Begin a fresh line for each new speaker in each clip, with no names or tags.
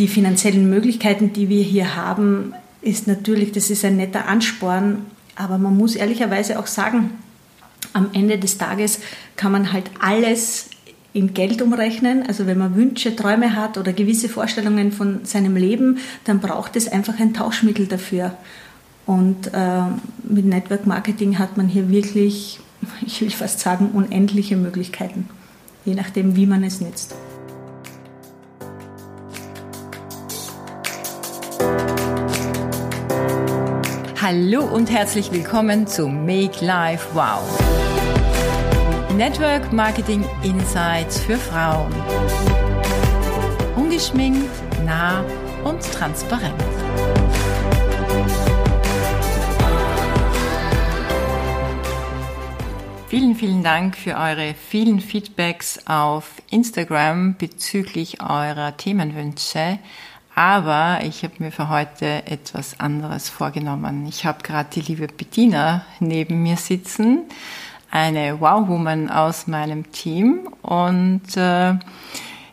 die finanziellen Möglichkeiten, die wir hier haben, ist natürlich, das ist ein netter Ansporn, aber man muss ehrlicherweise auch sagen, am Ende des Tages kann man halt alles in Geld umrechnen. Also wenn man Wünsche, Träume hat oder gewisse Vorstellungen von seinem Leben, dann braucht es einfach ein Tauschmittel dafür. Und äh, mit Network Marketing hat man hier wirklich, ich will fast sagen, unendliche Möglichkeiten, je nachdem, wie man es nützt.
Hallo und herzlich willkommen zu Make Life Wow. Network Marketing Insights für Frauen. Ungeschminkt, nah und transparent. Vielen, vielen Dank für eure vielen Feedbacks auf Instagram bezüglich eurer Themenwünsche. Aber ich habe mir für heute etwas anderes vorgenommen. Ich habe gerade die liebe Bettina neben mir sitzen, eine Wow-Woman aus meinem Team. Und äh,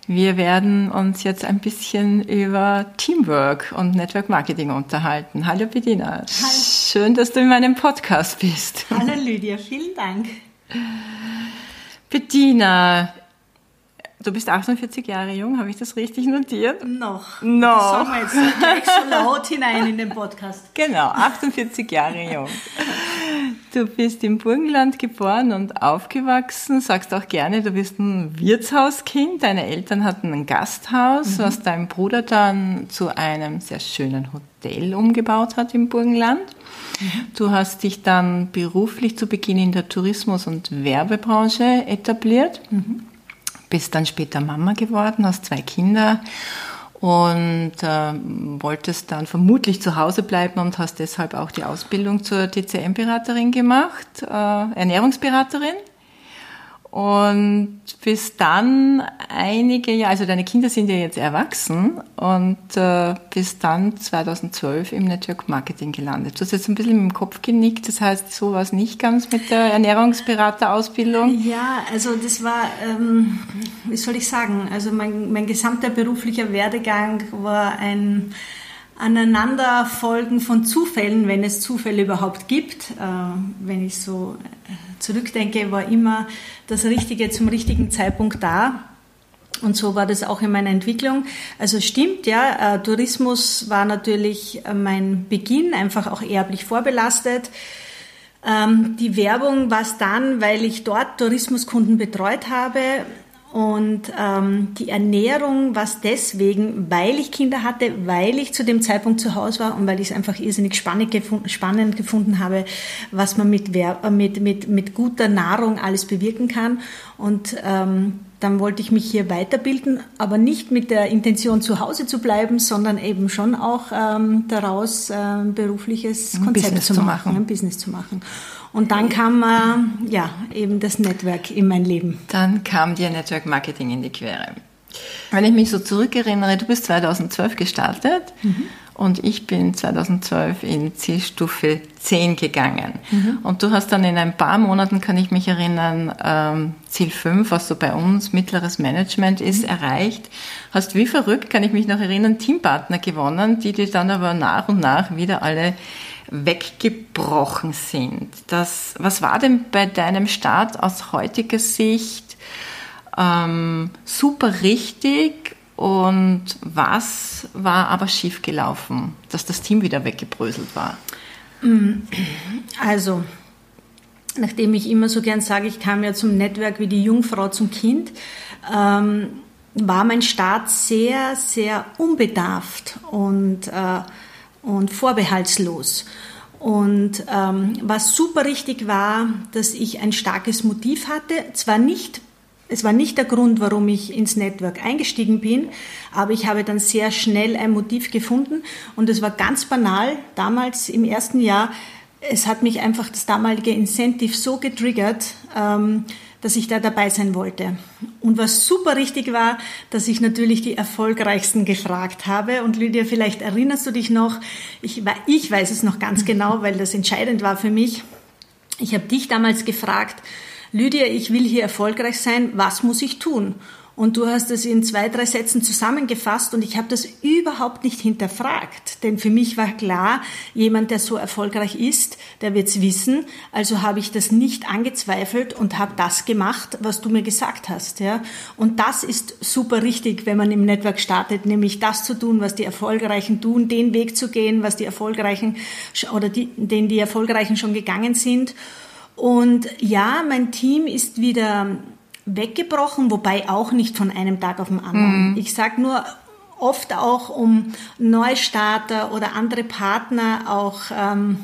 wir werden uns jetzt ein bisschen über Teamwork und Network Marketing unterhalten. Hallo Bettina. Hallo. Schön, dass du in meinem Podcast bist.
Hallo Lydia, vielen Dank.
Bettina, Du bist 48 Jahre jung, habe ich das richtig notiert?
Noch.
Noch. Das
sagen wir jetzt gleich so laut hinein in den Podcast.
Genau, 48 Jahre jung. Du bist im Burgenland geboren und aufgewachsen, sagst auch gerne, du bist ein Wirtshauskind. Deine Eltern hatten ein Gasthaus, mhm. was dein Bruder dann zu einem sehr schönen Hotel umgebaut hat im Burgenland. Mhm. Du hast dich dann beruflich zu Beginn in der Tourismus- und Werbebranche etabliert. Mhm bist dann später Mama geworden, hast zwei Kinder und äh, wolltest dann vermutlich zu Hause bleiben und hast deshalb auch die Ausbildung zur DCM-Beraterin gemacht, äh, Ernährungsberaterin und bis dann einige Jahre, also deine Kinder sind ja jetzt erwachsen und äh, bis dann 2012 im Network Marketing gelandet. Du hast jetzt ein bisschen mit dem Kopf genickt, das heißt, so war es nicht ganz mit der Ernährungsberaterausbildung?
Ja, also das war, ähm, wie soll ich sagen, also mein, mein gesamter beruflicher Werdegang war ein Aneinanderfolgen von Zufällen, wenn es Zufälle überhaupt gibt. Äh, wenn ich so äh, zurückdenke, war immer das Richtige zum richtigen Zeitpunkt da. Und so war das auch in meiner Entwicklung. Also stimmt, ja, äh, Tourismus war natürlich mein Beginn, einfach auch erblich vorbelastet. Ähm, die Werbung war es dann, weil ich dort Tourismuskunden betreut habe und ähm, die Ernährung war es deswegen, weil ich Kinder hatte, weil ich zu dem Zeitpunkt zu Hause war und weil ich es einfach irrsinnig spannend, gefunden, spannend gefunden habe, was man mit, äh, mit, mit, mit guter Nahrung alles bewirken kann. Und ähm, dann wollte ich mich hier weiterbilden, aber nicht mit der Intention, zu Hause zu bleiben, sondern eben schon auch ähm, daraus äh, ein berufliches Konzept zu machen, machen, ein Business zu machen. Und dann kam äh, ja eben das Network in mein Leben.
Dann kam dir Network Marketing in die Quere. Wenn ich mich so zurückerinnere, du bist 2012 gestartet mhm. und ich bin 2012 in Zielstufe 10 gegangen. Mhm. Und du hast dann in ein paar Monaten, kann ich mich erinnern, ähm, Ziel 5, was so bei uns mittleres Management ist, mhm. erreicht. Hast wie verrückt, kann ich mich noch erinnern, Teampartner gewonnen, die dir dann aber nach und nach wieder alle weggebrochen sind. Das, was war denn bei deinem Start aus heutiger Sicht ähm, super richtig und was war aber schiefgelaufen, dass das Team wieder weggebröselt war?
Also, nachdem ich immer so gern sage, ich kam ja zum Netzwerk wie die Jungfrau zum Kind, ähm, war mein Start sehr, sehr unbedarft und äh, und vorbehaltslos. Und ähm, was super richtig war, dass ich ein starkes Motiv hatte. Zwar nicht, es war nicht der Grund, warum ich ins Network eingestiegen bin, aber ich habe dann sehr schnell ein Motiv gefunden und es war ganz banal. Damals im ersten Jahr, es hat mich einfach das damalige Incentive so getriggert. Ähm, dass ich da dabei sein wollte. Und was super richtig war, dass ich natürlich die Erfolgreichsten gefragt habe. Und Lydia, vielleicht erinnerst du dich noch, ich, ich weiß es noch ganz genau, weil das entscheidend war für mich. Ich habe dich damals gefragt, Lydia, ich will hier erfolgreich sein, was muss ich tun? Und du hast es in zwei, drei Sätzen zusammengefasst und ich habe das überhaupt nicht hinterfragt. Denn für mich war klar, jemand, der so erfolgreich ist, der wird's wissen. Also habe ich das nicht angezweifelt und habe das gemacht, was du mir gesagt hast. Ja? Und das ist super richtig, wenn man im Network startet, nämlich das zu tun, was die Erfolgreichen tun, den Weg zu gehen, was die Erfolgreichen oder die, den die Erfolgreichen schon gegangen sind. Und ja, mein Team ist wieder weggebrochen, wobei auch nicht von einem Tag auf den anderen. Mhm. Ich sage nur oft auch um Neustarter oder andere Partner auch ähm,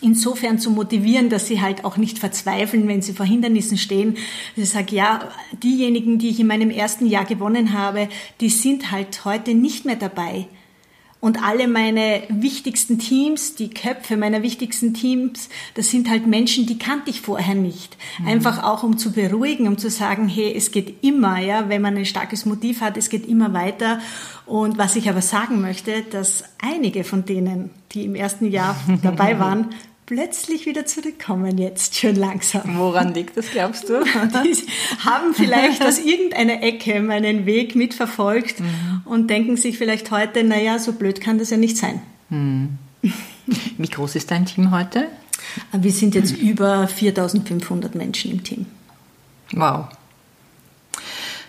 insofern zu motivieren, dass sie halt auch nicht verzweifeln, wenn sie vor Hindernissen stehen. Ich sage, ja, diejenigen, die ich in meinem ersten Jahr gewonnen habe, die sind halt heute nicht mehr dabei und alle meine wichtigsten Teams, die Köpfe meiner wichtigsten Teams, das sind halt Menschen, die kannte ich vorher nicht. Mhm. Einfach auch um zu beruhigen, um zu sagen, hey, es geht immer, ja, wenn man ein starkes Motiv hat, es geht immer weiter. Und was ich aber sagen möchte, dass einige von denen, die im ersten Jahr dabei waren, plötzlich wieder zurückkommen jetzt schon langsam.
Woran liegt das, glaubst du?
Die haben vielleicht aus irgendeiner Ecke meinen Weg mitverfolgt mhm. und denken sich vielleicht heute, naja, so blöd kann das ja nicht sein. Mhm.
Wie groß ist dein Team heute?
Wir sind jetzt über 4500 Menschen im Team.
Wow.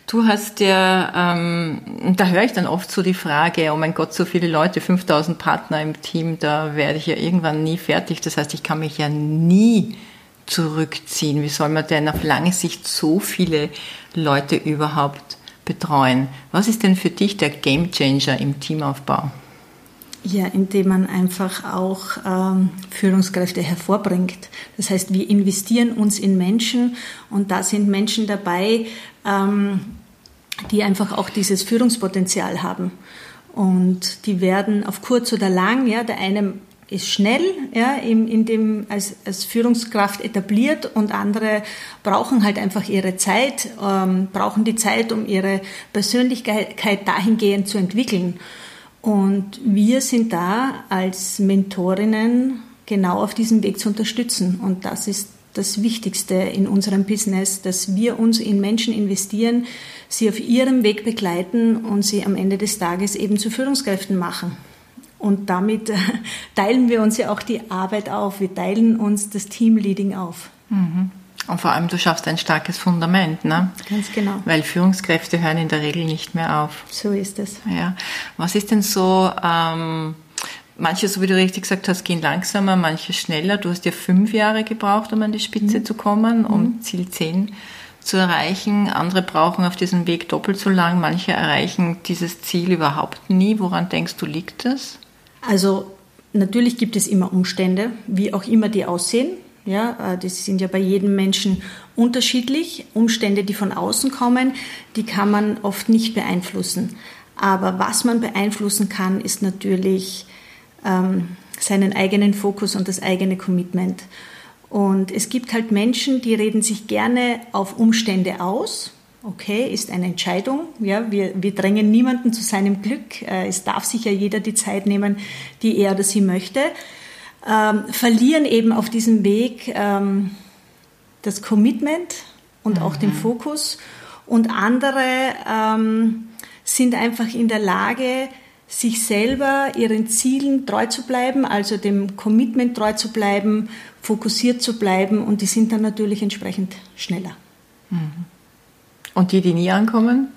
Du hast ja, ähm, da höre ich dann oft so die Frage, oh mein Gott, so viele Leute, 5000 Partner im Team, da werde ich ja irgendwann nie fertig. Das heißt, ich kann mich ja nie zurückziehen. Wie soll man denn auf lange Sicht so viele Leute überhaupt betreuen? Was ist denn für dich der Gamechanger im Teamaufbau?
Ja, indem man einfach auch ähm, Führungskräfte hervorbringt. Das heißt, wir investieren uns in Menschen und da sind Menschen dabei, ähm, die einfach auch dieses Führungspotenzial haben. Und die werden auf kurz oder lang, ja, der eine ist schnell ja, in, in dem, als, als Führungskraft etabliert und andere brauchen halt einfach ihre Zeit, ähm, brauchen die Zeit, um ihre Persönlichkeit dahingehend zu entwickeln. Und wir sind da als Mentorinnen genau auf diesem Weg zu unterstützen. Und das ist das Wichtigste in unserem Business, dass wir uns in Menschen investieren, sie auf ihrem Weg begleiten und sie am Ende des Tages eben zu Führungskräften machen. Und damit teilen wir uns ja auch die Arbeit auf. Wir teilen uns das Teamleading auf.
Mhm. Und vor allem, du schaffst ein starkes Fundament, ne?
Ganz genau.
Weil Führungskräfte hören in der Regel nicht mehr auf.
So ist es.
Ja. Was ist denn so, ähm, manche, so wie du richtig gesagt hast, gehen langsamer, manche schneller. Du hast ja fünf Jahre gebraucht, um an die Spitze mhm. zu kommen, um mhm. Ziel 10 zu erreichen. Andere brauchen auf diesem Weg doppelt so lang. Manche erreichen dieses Ziel überhaupt nie. Woran denkst du, liegt das?
Also, natürlich gibt es immer Umstände, wie auch immer die aussehen. Ja, äh, das sind ja bei jedem Menschen unterschiedlich. Umstände, die von außen kommen, die kann man oft nicht beeinflussen. Aber was man beeinflussen kann, ist natürlich ähm, seinen eigenen Fokus und das eigene Commitment. Und es gibt halt Menschen, die reden sich gerne auf Umstände aus. Okay, ist eine Entscheidung. Ja, wir, wir drängen niemanden zu seinem Glück. Äh, es darf sich ja jeder die Zeit nehmen, die er oder sie möchte ähm, verlieren eben auf diesem Weg ähm, das Commitment und mhm. auch den mhm. Fokus. Und andere ähm, sind einfach in der Lage, sich selber ihren Zielen treu zu bleiben, also dem Commitment treu zu bleiben, fokussiert zu bleiben und die sind dann natürlich entsprechend schneller.
Mhm. Und die, die nie ankommen?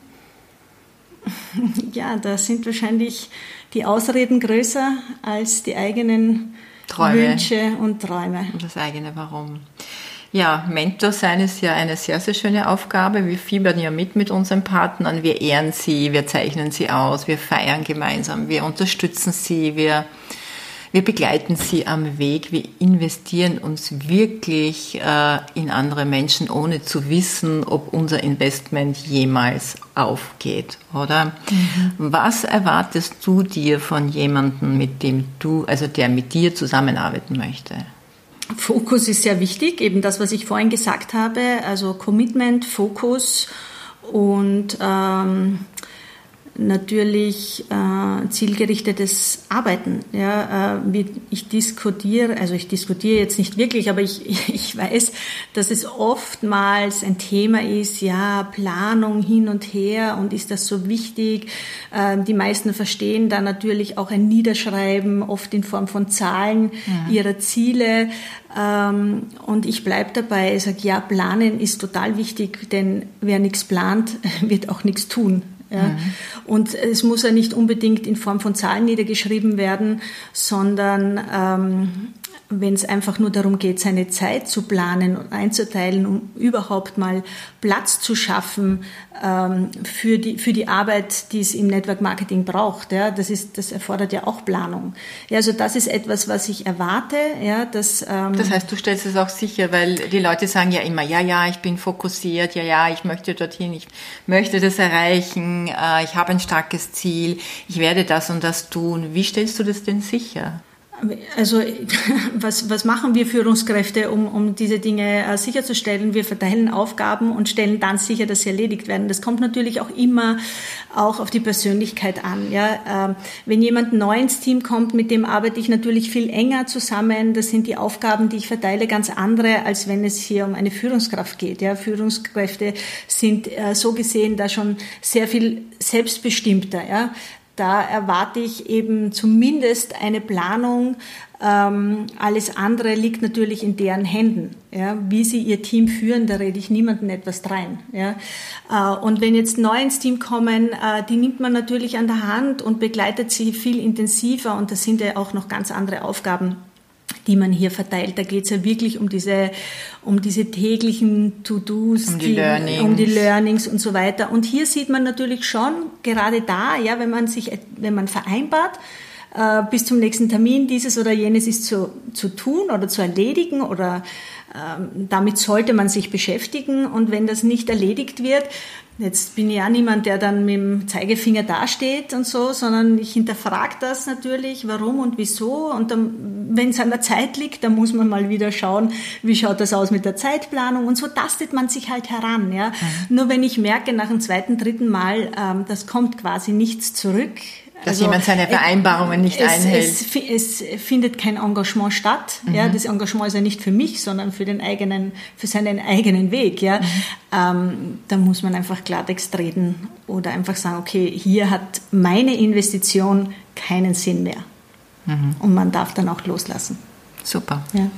Ja, da sind wahrscheinlich die Ausreden größer als die eigenen Träume. Wünsche und Träume.
Und das eigene Warum. Ja, Mentor sein ist ja eine sehr, sehr schöne Aufgabe. Wir fiebern ja mit mit unseren Partnern. Wir ehren sie, wir zeichnen sie aus, wir feiern gemeinsam, wir unterstützen sie, wir wir begleiten sie am Weg, wir investieren uns wirklich äh, in andere Menschen, ohne zu wissen, ob unser Investment jemals aufgeht, oder? Mhm. Was erwartest du dir von jemandem, mit dem du, also der mit dir zusammenarbeiten möchte?
Fokus ist sehr wichtig, eben das, was ich vorhin gesagt habe, also Commitment, Fokus und ähm, natürlich äh, zielgerichtetes Arbeiten. Ja, äh, wie ich diskutiere, also ich diskutiere jetzt nicht wirklich, aber ich, ich weiß, dass es oftmals ein Thema ist, ja, Planung hin und her und ist das so wichtig? Äh, die meisten verstehen da natürlich auch ein Niederschreiben, oft in Form von Zahlen ja. ihrer Ziele. Ähm, und ich bleibe dabei, ich sage, ja, planen ist total wichtig, denn wer nichts plant, wird auch nichts tun. Ja. Mhm. Und es muss ja nicht unbedingt in Form von Zahlen niedergeschrieben werden, sondern ähm, wenn es einfach nur darum geht, seine Zeit zu planen und einzuteilen, um überhaupt mal Platz zu schaffen ähm, für, die, für die Arbeit, die es im Network Marketing braucht. Ja, das, ist, das erfordert ja auch Planung. Ja, also das ist etwas, was ich erwarte. Ja, dass,
ähm, das heißt, du stellst es auch sicher, weil die Leute sagen ja immer, ja, ja, ich bin fokussiert, ja, ja, ich möchte dorthin, ich möchte das erreichen, äh, ich habe ein starkes Ziel, ich werde das und das tun. Wie stellst du das denn sicher?
Also was, was machen wir Führungskräfte, um, um diese Dinge äh, sicherzustellen? Wir verteilen Aufgaben und stellen dann sicher, dass sie erledigt werden. Das kommt natürlich auch immer auch auf die Persönlichkeit an. Ja? Äh, wenn jemand neu ins Team kommt, mit dem arbeite ich natürlich viel enger zusammen. Das sind die Aufgaben, die ich verteile, ganz andere, als wenn es hier um eine Führungskraft geht. Ja? Führungskräfte sind äh, so gesehen da schon sehr viel selbstbestimmter. Ja? Da erwarte ich eben zumindest eine Planung. Ähm, alles andere liegt natürlich in deren Händen. Ja, wie sie ihr Team führen, da rede ich niemandem etwas rein. Ja. Äh, und wenn jetzt neu ins Team kommen, äh, die nimmt man natürlich an der Hand und begleitet sie viel intensiver. Und das sind ja auch noch ganz andere Aufgaben die man hier verteilt. Da geht es ja wirklich um diese, um diese täglichen To-Dos,
um die, die, Learnings.
um die Learnings und so weiter. Und hier sieht man natürlich schon gerade da, ja, wenn man sich, wenn man vereinbart, äh, bis zum nächsten Termin dieses oder jenes ist zu, zu tun oder zu erledigen oder äh, damit sollte man sich beschäftigen. Und wenn das nicht erledigt wird, Jetzt bin ich ja niemand, der dann mit dem Zeigefinger dasteht und so, sondern ich hinterfrage das natürlich, warum und wieso. Und wenn es an der Zeit liegt, dann muss man mal wieder schauen, wie schaut das aus mit der Zeitplanung. Und so tastet man sich halt heran. Ja. Mhm. Nur wenn ich merke nach dem zweiten, dritten Mal, ähm, das kommt quasi nichts zurück,
dass also, jemand seine Vereinbarungen nicht
es,
einhält.
Es, es, findet kein Engagement statt. Mhm. Ja, das Engagement ist ja nicht für mich, sondern für den eigenen, für seinen eigenen Weg. Ja, mhm. ähm, da muss man einfach Klartext reden oder einfach sagen, okay, hier hat meine Investition keinen Sinn mehr. Mhm. Und man darf dann auch loslassen.
Super. Ja.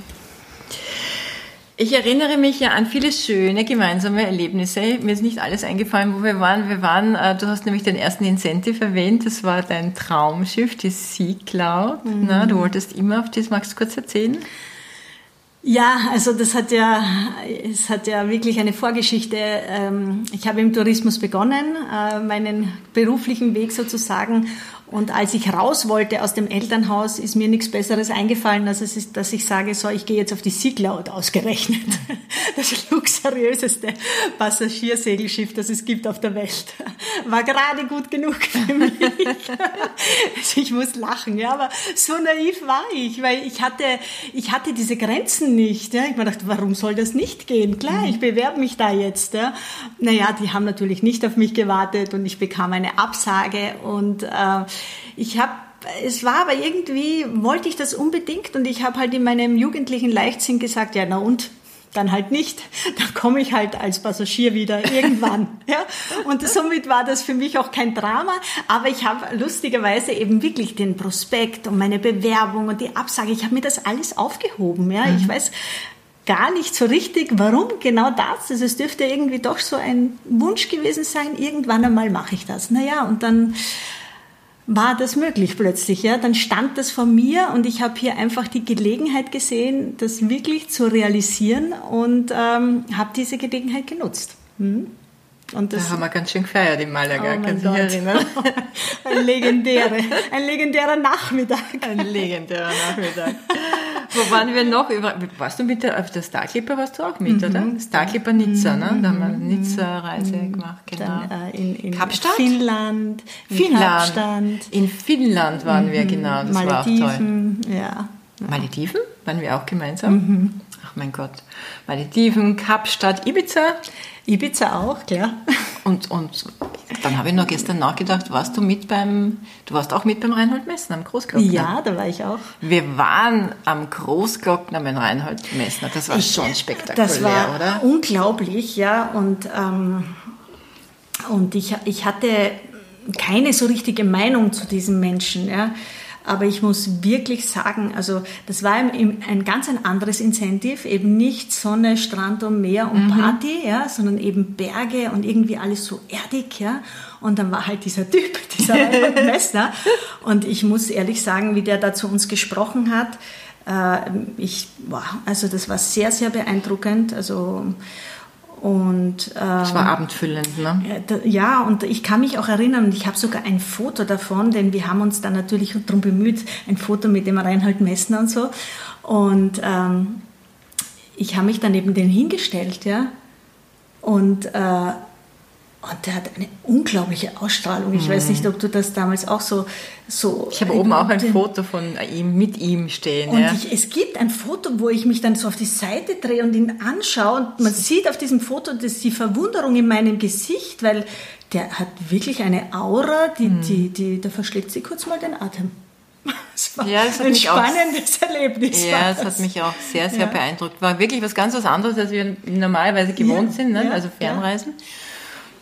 Ich erinnere mich ja an viele schöne gemeinsame Erlebnisse. Mir ist nicht alles eingefallen, wo wir waren. Wir waren, äh, du hast nämlich den ersten Incentive erwähnt, das war dein Traumschiff, die Sea Cloud. Mhm. Na, du wolltest immer auf das, magst du kurz erzählen?
Ja, also das hat ja, es hat ja wirklich eine Vorgeschichte. Ähm, ich habe im Tourismus begonnen, äh, meinen beruflichen Weg sozusagen und als ich raus wollte aus dem Elternhaus, ist mir nichts Besseres eingefallen, als es ist, dass ich sage, so, ich gehe jetzt auf die Sea ausgerechnet. Das luxuriöseste Passagiersegelschiff, das es gibt auf der Welt. War gerade gut genug für mich. Ich muss lachen, ja, aber so naiv war ich, weil ich hatte, ich hatte diese Grenzen nicht. Ja. Ich mir gedacht, warum soll das nicht gehen? Klar, ich bewerbe mich da jetzt. Ja. Naja, die haben natürlich nicht auf mich gewartet und ich bekam eine Absage und äh, ich habe es war aber irgendwie, wollte ich das unbedingt und ich habe halt in meinem jugendlichen Leichtsinn gesagt, ja, na und? Dann halt nicht. Dann komme ich halt als Passagier wieder irgendwann. ja? Und somit war das für mich auch kein Drama. Aber ich habe lustigerweise eben wirklich den Prospekt und meine Bewerbung und die Absage, ich habe mir das alles aufgehoben. Ja? Mhm. Ich weiß gar nicht so richtig, warum genau das. Also es dürfte irgendwie doch so ein Wunsch gewesen sein, irgendwann einmal mache ich das. Naja, und dann war das möglich plötzlich. Ja? Dann stand das vor mir und ich habe hier einfach die Gelegenheit gesehen, das wirklich zu realisieren und ähm, habe diese Gelegenheit genutzt. Hm?
Und das, da haben wir ganz schön gefeiert im Malaga, oh kannst du dich erinnern?
ein, legendäre, ein legendärer Nachmittag.
Ein legendärer Nachmittag. Wo waren wir noch? Warst du mit der, auf der Starclipper warst du auch mit, mhm. oder? Starclipper Nizza, ne? Da haben wir eine mhm. Nizza-Reise mhm. gemacht, genau. Dann,
äh, in, in
Kapstadt?
Finnland.
In Finnland. Kapstadt. In Finnland waren wir, mhm. genau. Das
Malediven, war auch toll. ja.
Malediven? Waren wir auch gemeinsam? Mhm. Ach mein Gott. Malediven, Kapstadt, Ibiza?
Ibiza auch, klar.
Und, und dann habe ich noch gestern nachgedacht, warst du mit beim, du warst auch mit beim Reinhold Messner, am Großglockner?
Ja, da war ich auch.
Wir waren am Großglockner beim Reinhold Messner. Das war ich, schon spektakulär,
das war
oder?
Unglaublich, ja. Und, ähm, und ich, ich hatte keine so richtige Meinung zu diesem Menschen, ja. Aber ich muss wirklich sagen, also das war ein ganz ein anderes Incentive, eben nicht Sonne, Strand und Meer und mhm. Party, ja, sondern eben Berge und irgendwie alles so erdig, ja. Und dann war halt dieser Typ, dieser Messner. Und ich muss ehrlich sagen, wie der da zu uns gesprochen hat, äh, ich, wow, also das war sehr, sehr beeindruckend. Also und,
das war ähm, abendfüllend, ne?
Ja, und ich kann mich auch erinnern, ich habe sogar ein Foto davon, denn wir haben uns dann natürlich darum bemüht, ein Foto mit dem Reinhold Messner und so. Und ähm, ich habe mich dann eben den hingestellt, ja. Und äh, und der hat eine unglaubliche Ausstrahlung. Ich mhm. weiß nicht, ob du das damals auch so. so
ich habe oben auch ein Foto von ihm mit ihm stehen.
Und
ja.
ich, es gibt ein Foto, wo ich mich dann so auf die Seite drehe und ihn anschaue. Und man sieht auf diesem Foto dass die Verwunderung in meinem Gesicht, weil der hat wirklich eine Aura, die, mhm. die, die, da verschlägt sie kurz mal den Atem.
Es war ja, das
ein spannendes
auch,
Erlebnis.
Ja, es hat mich auch sehr, sehr ja. beeindruckt. War wirklich was ganz was anderes, als wir normalerweise gewohnt ja, sind, ne? also Fernreisen. Ja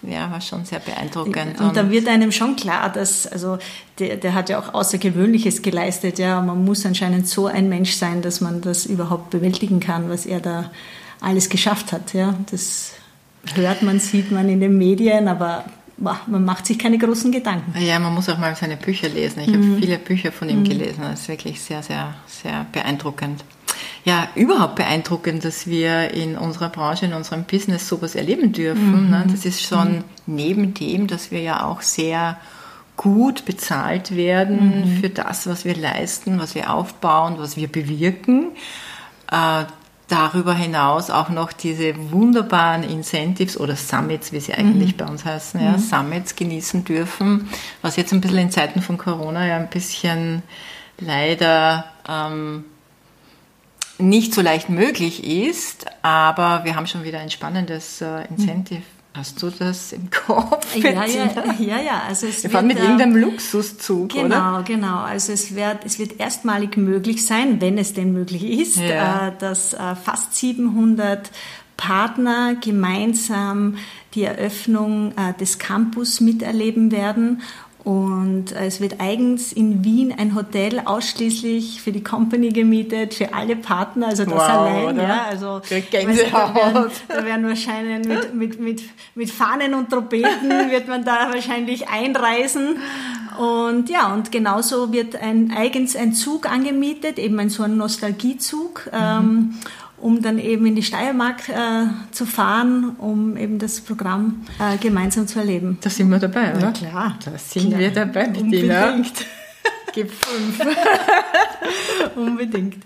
ja, war schon sehr beeindruckend.
Und, und da wird einem schon klar, dass, also der, der hat ja auch Außergewöhnliches geleistet, ja. Man muss anscheinend so ein Mensch sein, dass man das überhaupt bewältigen kann, was er da alles geschafft hat, ja. Das hört man, sieht man in den Medien, aber man macht sich keine großen Gedanken.
Ja, man muss auch mal seine Bücher lesen. Ich mhm. habe viele Bücher von ihm mhm. gelesen. Das ist wirklich sehr, sehr, sehr beeindruckend ja überhaupt beeindruckend, dass wir in unserer Branche, in unserem Business sowas erleben dürfen. Mhm. Ne? Das ist schon mhm. neben dem, dass wir ja auch sehr gut bezahlt werden mhm. für das, was wir leisten, was wir aufbauen, was wir bewirken. Äh, darüber hinaus auch noch diese wunderbaren Incentives oder Summits, wie sie eigentlich mhm. bei uns heißen, ja, mhm. Summits genießen dürfen, was jetzt ein bisschen in Zeiten von Corona ja ein bisschen leider ähm, nicht so leicht möglich ist, aber wir haben schon wieder ein spannendes äh, Incentive. Hast du das im Kopf?
Ja, ja, ja, ja. Also
es wir fahren mit irgendeinem Luxuszug,
genau,
oder?
Genau, genau. Also es wird, es wird erstmalig möglich sein, wenn es denn möglich ist, ja. äh, dass äh, fast 700 Partner gemeinsam die Eröffnung äh, des Campus miterleben werden und es wird eigens in Wien ein Hotel ausschließlich für die Company gemietet, für alle Partner, also das wow, allein. Oder? Ja, also,
Gänsehaut. Da
werden, da werden wahrscheinlich mit, mit, mit, mit Fahnen und Trompeten wird man da wahrscheinlich einreisen. Und ja, und genauso wird ein eigens ein Zug angemietet, eben ein so ein Nostalgiezug. Mhm. Ähm, um dann eben in die Steiermark äh, zu fahren, um eben das Programm äh, gemeinsam zu erleben.
Da sind wir dabei, oder?
Ja, klar.
Da sind
klar.
wir dabei,
Unbedingt.
Gib fünf.
Unbedingt.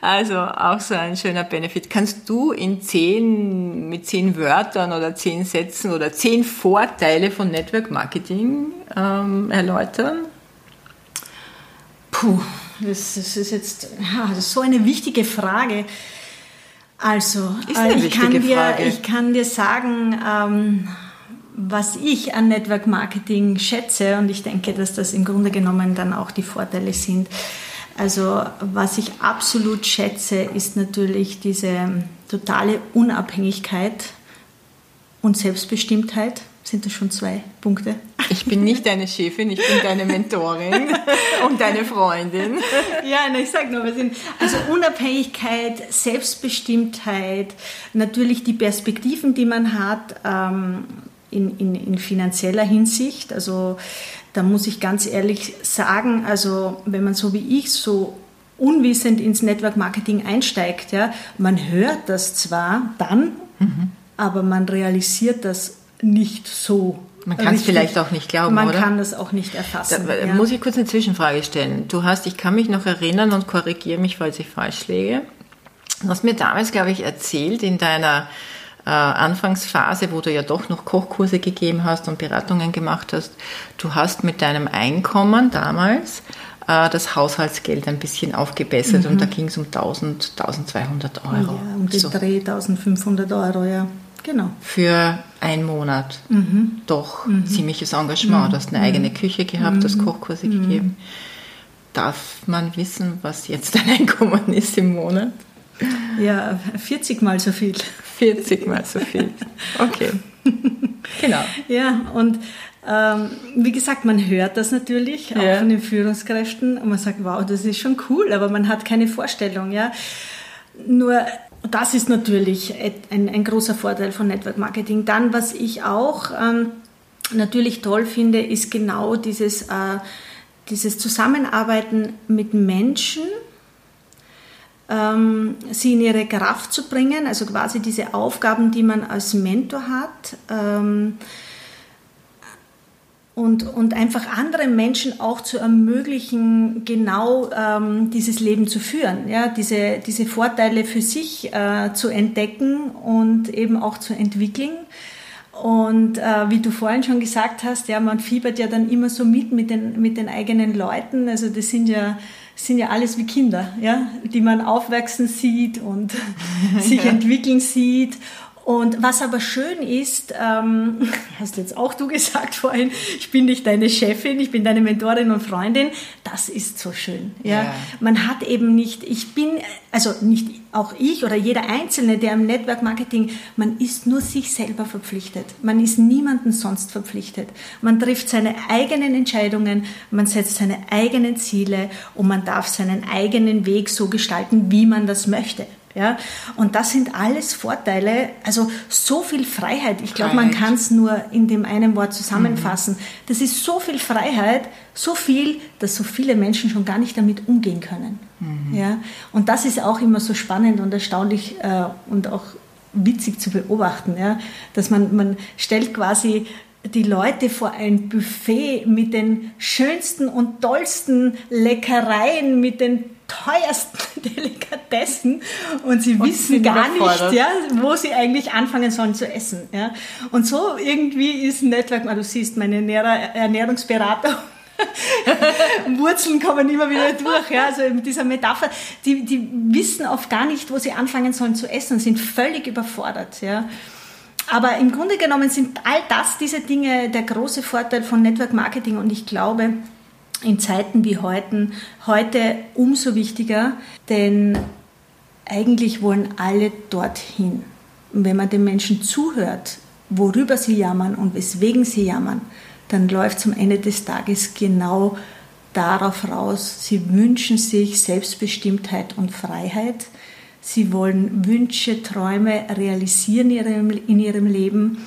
Also auch so ein schöner Benefit. Kannst du in zehn, mit zehn Wörtern oder zehn Sätzen oder zehn Vorteile von Network Marketing ähm, erläutern?
Puh, das, das, ist jetzt das ist so eine wichtige Frage. Also,
äh,
ich, kann dir, ich kann dir sagen, ähm, was ich an Network Marketing schätze und ich denke, dass das im Grunde genommen dann auch die Vorteile sind. Also was ich absolut schätze, ist natürlich diese totale Unabhängigkeit und Selbstbestimmtheit. Sind das schon zwei Punkte?
Ich bin nicht deine Chefin, ich bin deine Mentorin und deine Freundin.
Ja, na, ich sag nur, wir sind also Unabhängigkeit, Selbstbestimmtheit, natürlich die Perspektiven, die man hat ähm, in, in, in finanzieller Hinsicht. Also da muss ich ganz ehrlich sagen, also wenn man so wie ich so unwissend ins Network Marketing einsteigt, ja, man hört das zwar dann, mhm. aber man realisiert das nicht so.
Man kann es vielleicht auch nicht glauben,
Man
oder?
kann das auch nicht erfassen.
Da, ja. Muss ich kurz eine Zwischenfrage stellen? Du hast, ich kann mich noch erinnern und korrigiere mich, falls ich falsch liege. Du hast mir damals, glaube ich, erzählt in deiner äh, Anfangsphase, wo du ja doch noch Kochkurse gegeben hast und Beratungen gemacht hast, du hast mit deinem Einkommen damals äh, das Haushaltsgeld ein bisschen aufgebessert mhm. und da ging es um 1000, 1200 Euro.
Ja, um die so. Dreh 1500 Euro, ja. Genau.
Für einen Monat. Mhm. Doch mhm. ziemliches Engagement. Du hast eine eigene mhm. Küche gehabt, hast mhm. Kochkurse mhm. gegeben. Darf man wissen, was jetzt dein Einkommen ist im Monat?
Ja, 40 mal so viel.
40 mal so viel. Okay.
genau. Ja, und ähm, wie gesagt, man hört das natürlich auch ja. von den Führungskräften und man sagt, wow, das ist schon cool, aber man hat keine Vorstellung. Ja? Nur das ist natürlich ein, ein großer Vorteil von Network Marketing. Dann, was ich auch ähm, natürlich toll finde, ist genau dieses, äh, dieses Zusammenarbeiten mit Menschen, ähm, sie in ihre Kraft zu bringen, also quasi diese Aufgaben, die man als Mentor hat. Ähm, und, und einfach anderen Menschen auch zu ermöglichen, genau ähm, dieses Leben zu führen, ja, diese, diese Vorteile für sich äh, zu entdecken und eben auch zu entwickeln. Und äh, wie du vorhin schon gesagt hast, ja, man fiebert ja dann immer so mit mit den, mit den eigenen Leuten. Also das sind ja, sind ja alles wie Kinder, ja, die man aufwachsen sieht und sich ja. entwickeln sieht. Und was aber schön ist, ähm, hast jetzt auch du gesagt vorhin, ich bin nicht deine Chefin, ich bin deine Mentorin und Freundin. Das ist so schön. Ja? ja. Man hat eben nicht, ich bin, also nicht auch ich oder jeder Einzelne, der im Network Marketing, man ist nur sich selber verpflichtet. Man ist niemanden sonst verpflichtet. Man trifft seine eigenen Entscheidungen, man setzt seine eigenen Ziele und man darf seinen eigenen Weg so gestalten, wie man das möchte. Ja? Und das sind alles Vorteile, also so viel Freiheit. Ich glaube, man kann es nur in dem einen Wort zusammenfassen. Mhm. Das ist so viel Freiheit, so viel, dass so viele Menschen schon gar nicht damit umgehen können. Mhm. Ja? Und das ist auch immer so spannend und erstaunlich äh, und auch witzig zu beobachten, ja? dass man, man stellt quasi die Leute vor ein Buffet mit den schönsten und tollsten Leckereien, mit den teuersten Delikatessen und sie und wissen gar nicht, ja, wo sie eigentlich anfangen sollen zu essen. Ja. Und so irgendwie ist Network, du siehst, meine Ernährungsberater Wurzeln kommen immer wieder durch, ja, also mit dieser Metapher, die, die wissen oft gar nicht, wo sie anfangen sollen zu essen, sind völlig überfordert, ja. Aber im Grunde genommen sind all das, diese Dinge, der große Vorteil von Network Marketing und ich glaube, in Zeiten wie heute, heute umso wichtiger, denn eigentlich wollen alle dorthin. Und wenn man den Menschen zuhört, worüber sie jammern und weswegen sie jammern, dann läuft am Ende des Tages genau darauf raus, sie wünschen sich Selbstbestimmtheit und Freiheit. Sie wollen Wünsche, Träume realisieren in ihrem Leben.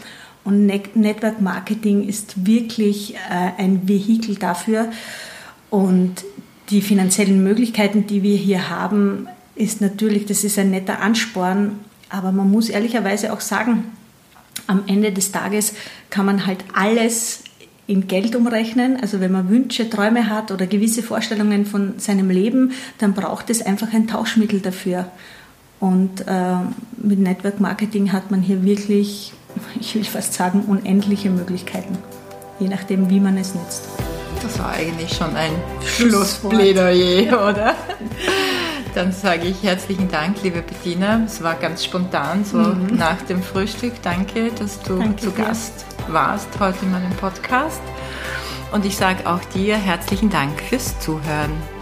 Und Network Marketing ist wirklich äh, ein Vehikel dafür. Und die finanziellen Möglichkeiten, die wir hier haben, ist natürlich, das ist ein netter Ansporn. Aber man muss ehrlicherweise auch sagen, am Ende des Tages kann man halt alles in Geld umrechnen. Also wenn man Wünsche, Träume hat oder gewisse Vorstellungen von seinem Leben, dann braucht es einfach ein Tauschmittel dafür. Und äh, mit Network Marketing hat man hier wirklich, ich will fast sagen, unendliche Möglichkeiten, je nachdem, wie man es nutzt.
Das war eigentlich schon ein Schlussplädoyer, oder? Dann sage ich herzlichen Dank, liebe Bettina. Es war ganz spontan, so mhm. nach dem Frühstück. Danke, dass du Danke zu dir. Gast warst heute in meinem Podcast. Und ich sage auch dir herzlichen Dank fürs Zuhören.